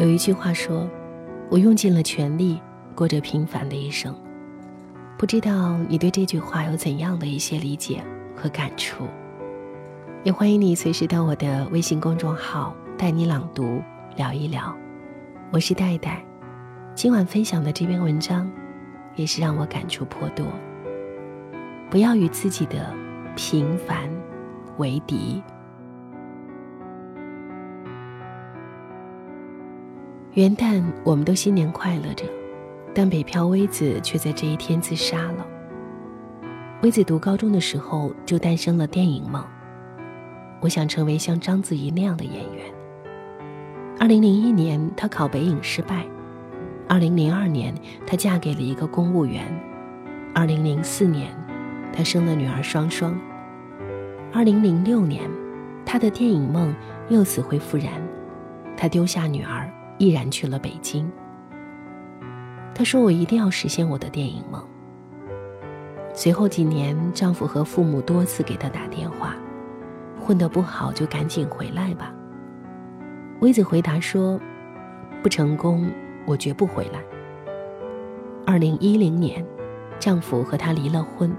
有一句话说：“我用尽了全力，过着平凡的一生。”不知道你对这句话有怎样的一些理解和感触？也欢迎你随时到我的微信公众号带你朗读聊一聊。我是戴戴，今晚分享的这篇文章，也是让我感触颇多。不要与自己的平凡为敌。元旦，我们都新年快乐着，但北漂微子却在这一天自杀了。微子读高中的时候就诞生了电影梦，我想成为像章子怡那样的演员。二零零一年，她考北影失败；二零零二年，她嫁给了一个公务员；二零零四年，她生了女儿双双；二零零六年，她的电影梦又死灰复燃，她丢下女儿。毅然去了北京。她说：“我一定要实现我的电影梦。”随后几年，丈夫和父母多次给她打电话：“混得不好就赶紧回来吧。”薇子回答说：“不成功，我绝不回来。”二零一零年，丈夫和她离了婚。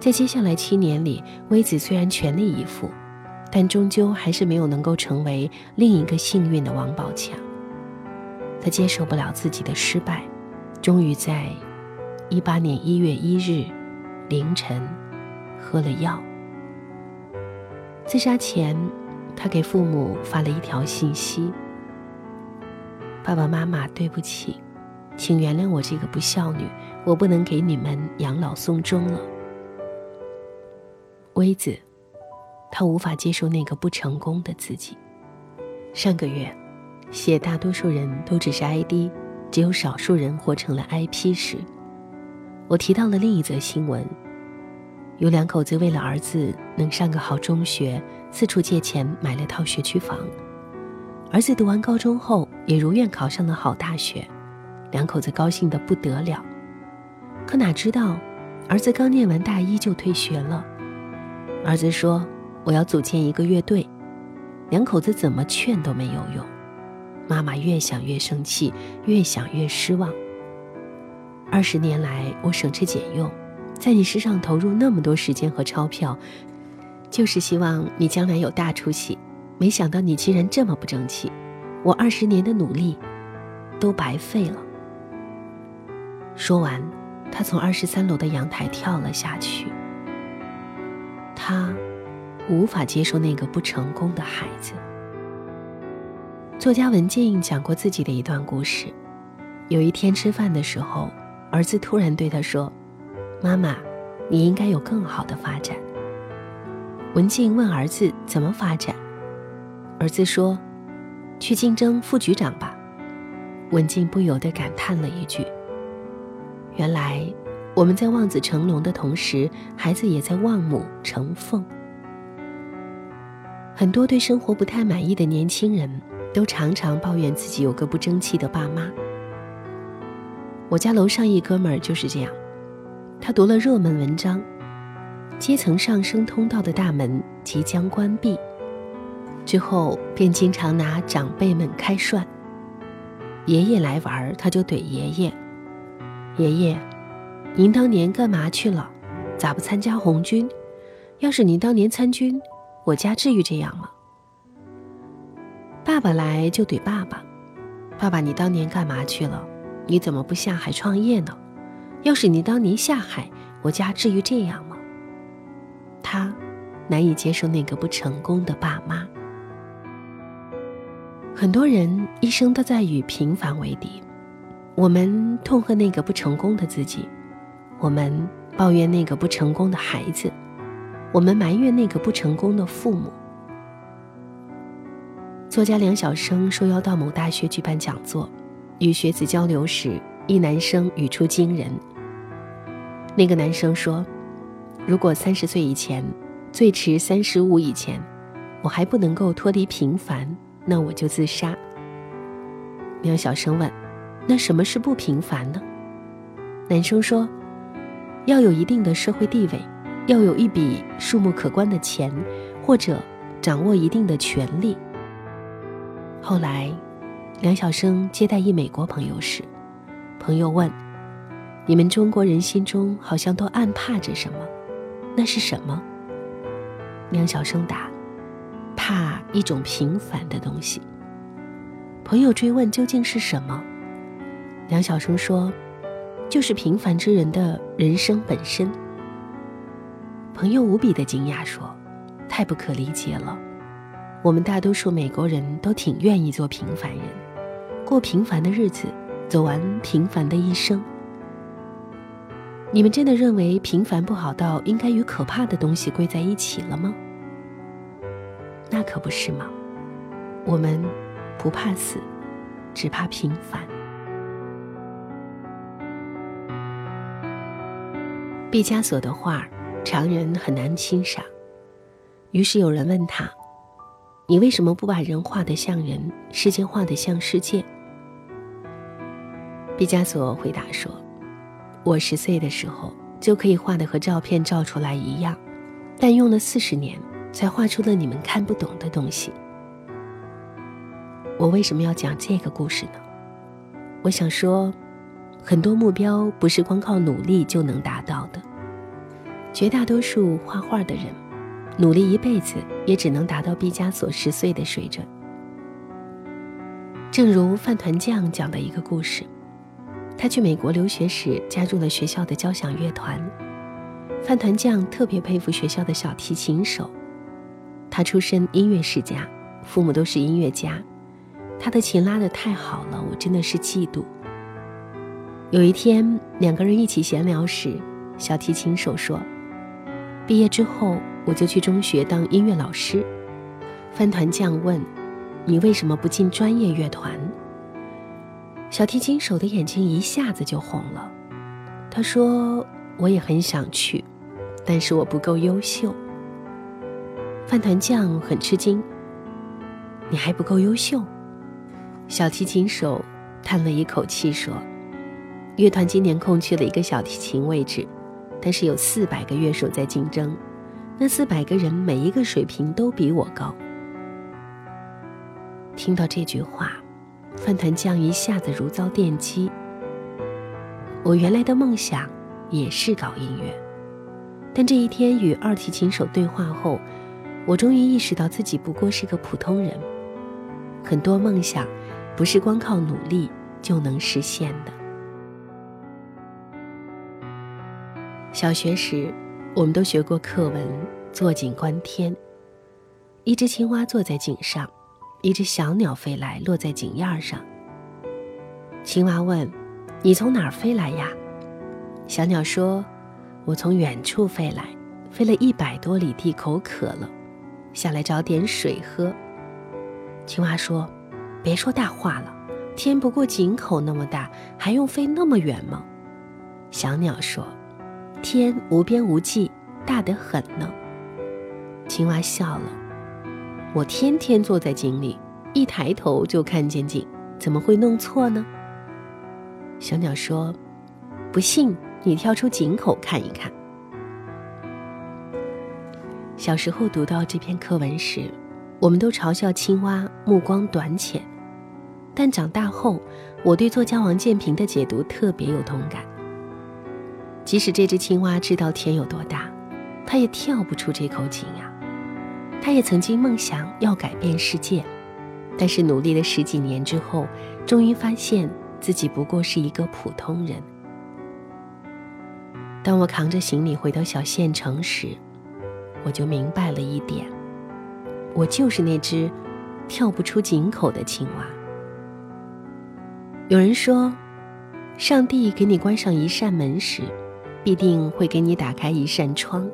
在接下来七年里，薇子虽然全力以赴，但终究还是没有能够成为另一个幸运的王宝强。他接受不了自己的失败，终于在一八年一月一日凌晨喝了药。自杀前，他给父母发了一条信息：“爸爸妈妈，对不起，请原谅我这个不孝女，我不能给你们养老送终了。”微子，他无法接受那个不成功的自己。上个月。写大多数人都只是 ID，只有少数人活成了 IP 时，我提到了另一则新闻：有两口子为了儿子能上个好中学，四处借钱买了套学区房。儿子读完高中后，也如愿考上了好大学，两口子高兴得不得了。可哪知道，儿子刚念完大一就退学了。儿子说：“我要组建一个乐队。”两口子怎么劝都没有用。妈妈越想越生气，越想越失望。二十年来，我省吃俭用，在你身上投入那么多时间和钞票，就是希望你将来有大出息。没想到你竟然这么不争气，我二十年的努力都白费了。说完，他从二十三楼的阳台跳了下去。他无法接受那个不成功的孩子。作家文静讲过自己的一段故事。有一天吃饭的时候，儿子突然对他说：“妈妈，你应该有更好的发展。”文静问儿子怎么发展，儿子说：“去竞争副局长吧。”文静不由得感叹了一句：“原来我们在望子成龙的同时，孩子也在望母成凤。”很多对生活不太满意的年轻人。都常常抱怨自己有个不争气的爸妈。我家楼上一哥们儿就是这样，他读了热门文章，阶层上升通道的大门即将关闭，之后便经常拿长辈们开涮。爷爷来玩，他就怼爷爷：“爷爷，您当年干嘛去了？咋不参加红军？要是您当年参军，我家至于这样吗？”爸爸来就怼爸爸：“爸爸，你当年干嘛去了？你怎么不下海创业呢？要是你当年下海，我家至于这样吗？”他难以接受那个不成功的爸妈。很多人一生都在与平凡为敌，我们痛恨那个不成功的自己，我们抱怨那个不成功的孩子，我们埋怨那个不成功的父母。作家梁晓声受邀到某大学举办讲座，与学子交流时，一男生语出惊人。那个男生说：“如果三十岁以前，最迟三十五以前，我还不能够脱离平凡，那我就自杀。”梁晓声问：“那什么是不平凡呢？”男生说：“要有一定的社会地位，要有一笔数目可观的钱，或者掌握一定的权利。”后来，梁晓声接待一美国朋友时，朋友问：“你们中国人心中好像都暗怕着什么？那是什么？”梁晓声答：“怕一种平凡的东西。”朋友追问：“究竟是什么？”梁晓声说：“就是平凡之人的人生本身。”朋友无比的惊讶说：“太不可理解了！我们大多数美国人都挺愿意做平凡人，过平凡的日子，走完平凡的一生。你们真的认为平凡不好到应该与可怕的东西归在一起了吗？那可不是吗？我们不怕死，只怕平凡。”毕加索的画，常人很难欣赏。于是有人问他：“你为什么不把人画得像人，世界画得像世界？”毕加索回答说：“我十岁的时候就可以画的和照片照出来一样，但用了四十年才画出了你们看不懂的东西。”我为什么要讲这个故事呢？我想说。很多目标不是光靠努力就能达到的。绝大多数画画的人，努力一辈子也只能达到毕加索十岁的水准。正如饭团酱讲的一个故事，他去美国留学时加入了学校的交响乐团。饭团酱特别佩服学校的小提琴手，他出身音乐世家，父母都是音乐家，他的琴拉得太好了，我真的是嫉妒。有一天，两个人一起闲聊时，小提琴手说：“毕业之后，我就去中学当音乐老师。”饭团酱问：“你为什么不进专业乐团？”小提琴手的眼睛一下子就红了。他说：“我也很想去，但是我不够优秀。”饭团酱很吃惊：“你还不够优秀？”小提琴手叹了一口气说。乐团今年空缺了一个小提琴位置，但是有四百个乐手在竞争，那四百个人每一个水平都比我高。听到这句话，饭团酱一下子如遭电击。我原来的梦想也是搞音乐，但这一天与二提琴手对话后，我终于意识到自己不过是个普通人。很多梦想，不是光靠努力就能实现的。小学时，我们都学过课文“坐井观天”。一只青蛙坐在井上，一只小鸟飞来，落在井沿上。青蛙问：“你从哪儿飞来呀？”小鸟说：“我从远处飞来，飞了一百多里地，口渴了，下来找点水喝。”青蛙说：“别说大话了，天不过井口那么大，还用飞那么远吗？”小鸟说。天无边无际，大得很呢。青蛙笑了。我天天坐在井里，一抬头就看见井，怎么会弄错呢？小鸟说：“不信，你跳出井口看一看。”小时候读到这篇课文时，我们都嘲笑青蛙目光短浅，但长大后，我对作家王建平的解读特别有同感。即使这只青蛙知道天有多大，它也跳不出这口井呀。它也曾经梦想要改变世界，但是努力了十几年之后，终于发现自己不过是一个普通人。当我扛着行李回到小县城时，我就明白了一点：我就是那只跳不出井口的青蛙。有人说，上帝给你关上一扇门时。必定会给你打开一扇窗，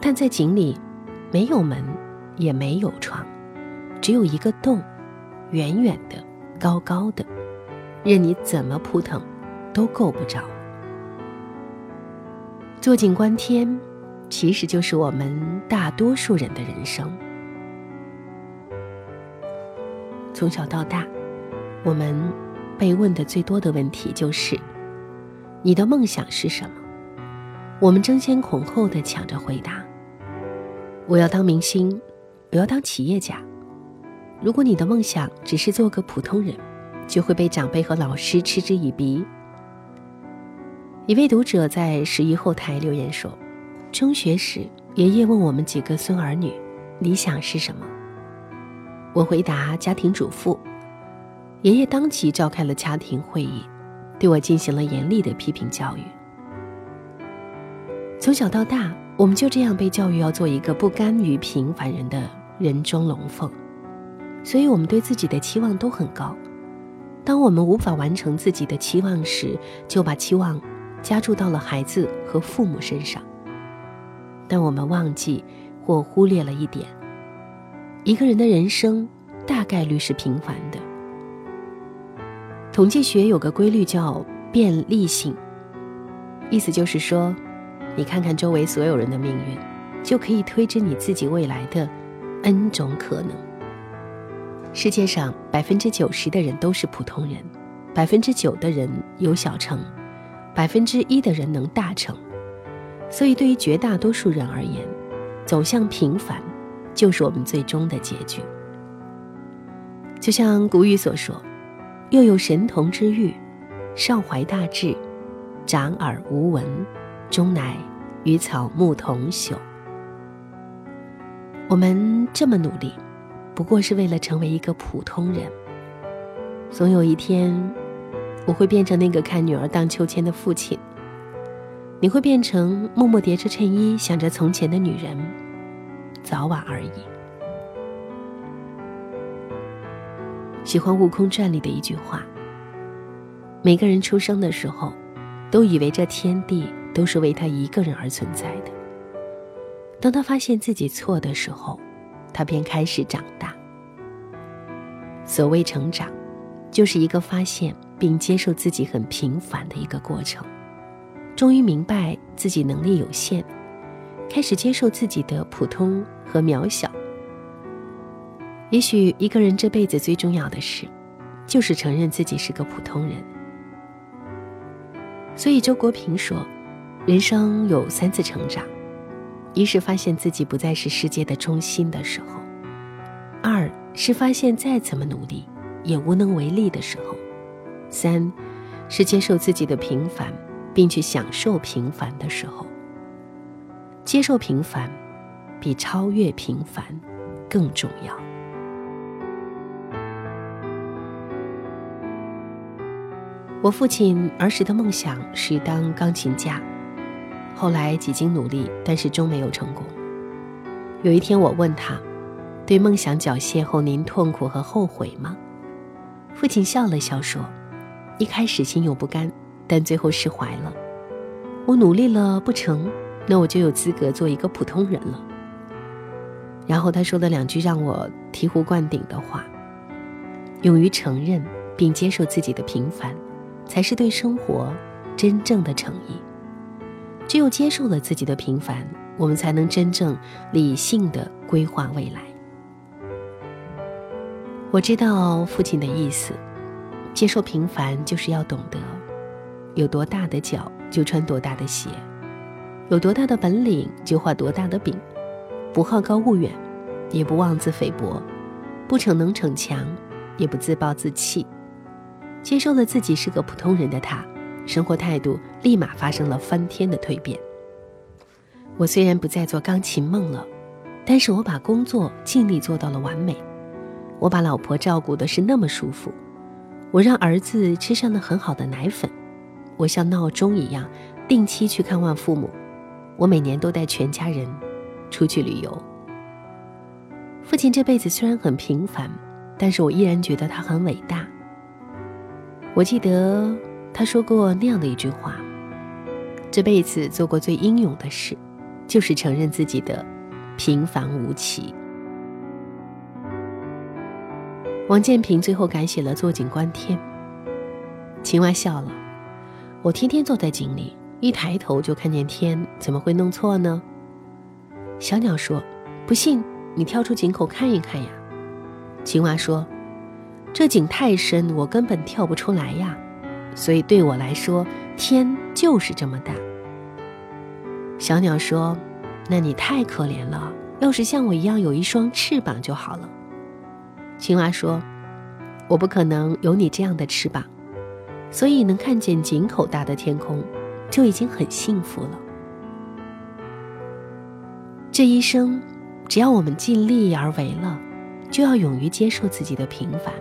但在井里，没有门，也没有窗，只有一个洞，远远的，高高的，任你怎么扑腾，都够不着。坐井观天，其实就是我们大多数人的人生。从小到大，我们被问的最多的问题就是。你的梦想是什么？我们争先恐后的抢着回答。我要当明星，我要当企业家，如果你的梦想只是做个普通人，就会被长辈和老师嗤之以鼻。一位读者在十一后台留言说：“中学时，爷爷问我们几个孙儿女，理想是什么？我回答家庭主妇。爷爷当即召开了家庭会议，对我进行了严厉的批评教育。从小到大，我们就这样被教育要做一个不甘于平凡人的人中龙凤，所以我们对自己的期望都很高。当我们无法完成自己的期望时，就把期望。”加注到了孩子和父母身上，但我们忘记或忽略了一点：一个人的人生大概率是平凡的。统计学有个规律叫便利性，意思就是说，你看看周围所有人的命运，就可以推知你自己未来的 n 种可能。世界上百分之九十的人都是普通人，百分之九的人有小成。百分之一的人能大成，所以对于绝大多数人而言，走向平凡就是我们最终的结局。就像古语所说：“又有神童之誉，少怀大志，长耳无闻，终乃与草木同朽。”我们这么努力，不过是为了成为一个普通人。总有一天。我会变成那个看女儿荡秋千的父亲，你会变成默默叠着衬衣想着从前的女人，早晚而已。喜欢《悟空传》里的一句话：每个人出生的时候，都以为这天地都是为他一个人而存在的。当他发现自己错的时候，他便开始长大。所谓成长，就是一个发现。并接受自己很平凡的一个过程，终于明白自己能力有限，开始接受自己的普通和渺小。也许一个人这辈子最重要的事，就是承认自己是个普通人。所以周国平说，人生有三次成长：一是发现自己不再是世界的中心的时候；二是发现再怎么努力也无能为力的时候。三，是接受自己的平凡，并去享受平凡的时候。接受平凡，比超越平凡更重要。我父亲儿时的梦想是当钢琴家，后来几经努力，但是终没有成功。有一天，我问他：“对梦想缴械后，您痛苦和后悔吗？”父亲笑了笑说。一开始心有不甘，但最后释怀了。我努力了不成，那我就有资格做一个普通人了。然后他说了两句让我醍醐灌顶的话：勇于承认并接受自己的平凡，才是对生活真正的诚意。只有接受了自己的平凡，我们才能真正理性的规划未来。我知道父亲的意思。接受平凡，就是要懂得，有多大的脚就穿多大的鞋，有多大的本领就画多大的饼，不好高骛远，也不妄自菲薄，不逞能逞强，也不自暴自弃。接受了自己是个普通人的他，生活态度立马发生了翻天的蜕变。我虽然不再做钢琴梦了，但是我把工作尽力做到了完美，我把老婆照顾的是那么舒服。我让儿子吃上了很好的奶粉，我像闹钟一样定期去看望父母，我每年都带全家人出去旅游。父亲这辈子虽然很平凡，但是我依然觉得他很伟大。我记得他说过那样的一句话：这辈子做过最英勇的事，就是承认自己的平凡无奇。王建平最后改写了“坐井观天”。青蛙笑了：“我天天坐在井里，一抬头就看见天，怎么会弄错呢？”小鸟说：“不信，你跳出井口看一看呀。”青蛙说：“这井太深，我根本跳不出来呀。所以对我来说，天就是这么大。”小鸟说：“那你太可怜了，要是像我一样有一双翅膀就好了。”青蛙说：“我不可能有你这样的翅膀，所以能看见井口大的天空，就已经很幸福了。这一生，只要我们尽力而为了，就要勇于接受自己的平凡，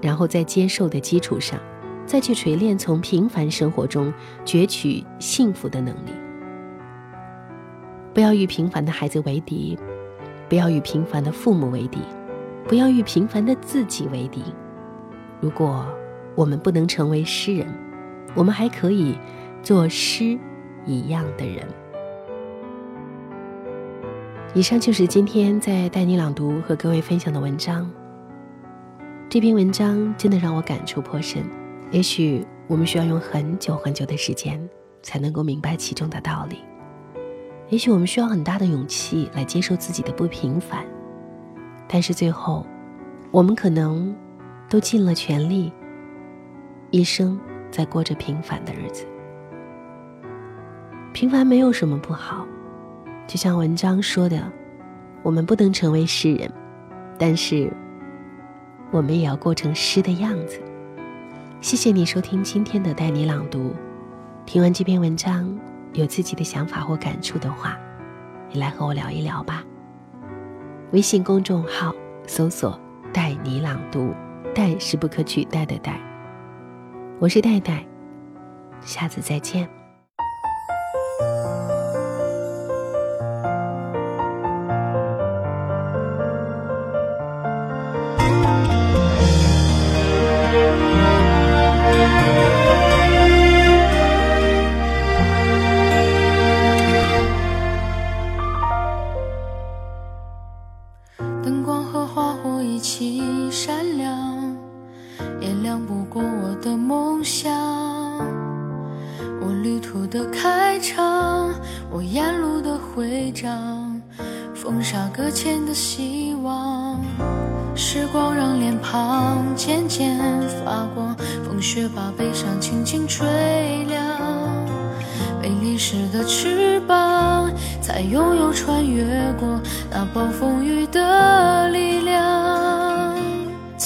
然后在接受的基础上，再去锤炼从平凡生活中攫取幸福的能力。不要与平凡的孩子为敌。”不要与平凡的父母为敌，不要与平凡的自己为敌。如果我们不能成为诗人，我们还可以做诗一样的人。以上就是今天在带你朗读和各位分享的文章。这篇文章真的让我感触颇深。也许我们需要用很久很久的时间，才能够明白其中的道理。也许我们需要很大的勇气来接受自己的不平凡，但是最后，我们可能都尽了全力，一生在过着平凡的日子。平凡没有什么不好，就像文章说的，我们不能成为诗人，但是我们也要过成诗的样子。谢谢你收听今天的带你朗读，听完这篇文章。有自己的想法或感触的话，你来和我聊一聊吧。微信公众号搜索“带你朗读”，“带”是不可取代的“带”。我是戴戴，下次再见。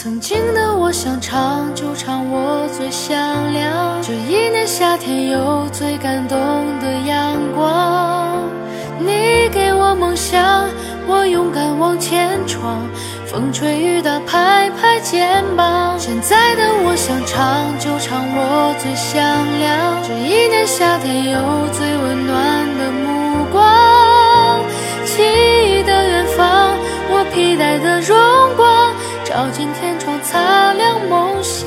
曾经的我想唱就唱，我最响亮。这一年夏天有最感动的阳光。你给我梦想，我勇敢往前闯。风吹雨打，拍拍肩膀。现在的我想唱就唱，我最响亮。这一年夏天有最温暖的目光。记忆的远方，我披戴的荣光，照进天窗，擦亮梦想。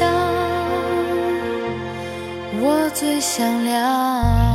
我最响亮。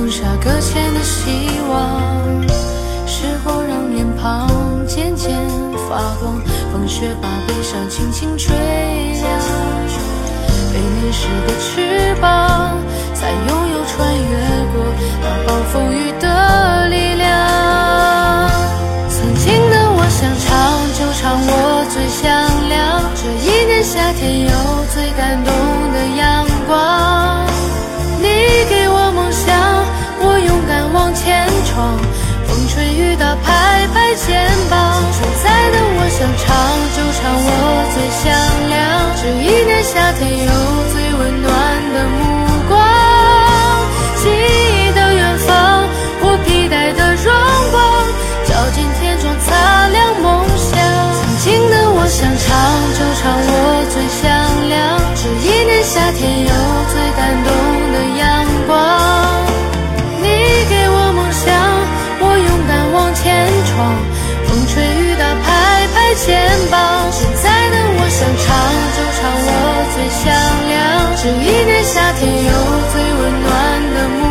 风沙搁浅的希望，时光让脸庞渐渐发光，风雪把悲伤轻轻吹凉，被淋湿的翅膀，才拥有穿越过那暴风雨的力量。曾经的我想唱就唱，我最响亮。这一年夏天有。最感动风吹雨打，拍拍肩膀。现在的我想唱就唱，我最响亮。这一年夏天有最温暖的目光，记忆的远方，我披戴的荣光，照进天窗，擦亮梦想。曾经的我想唱就唱，我这一年夏天有最温暖的目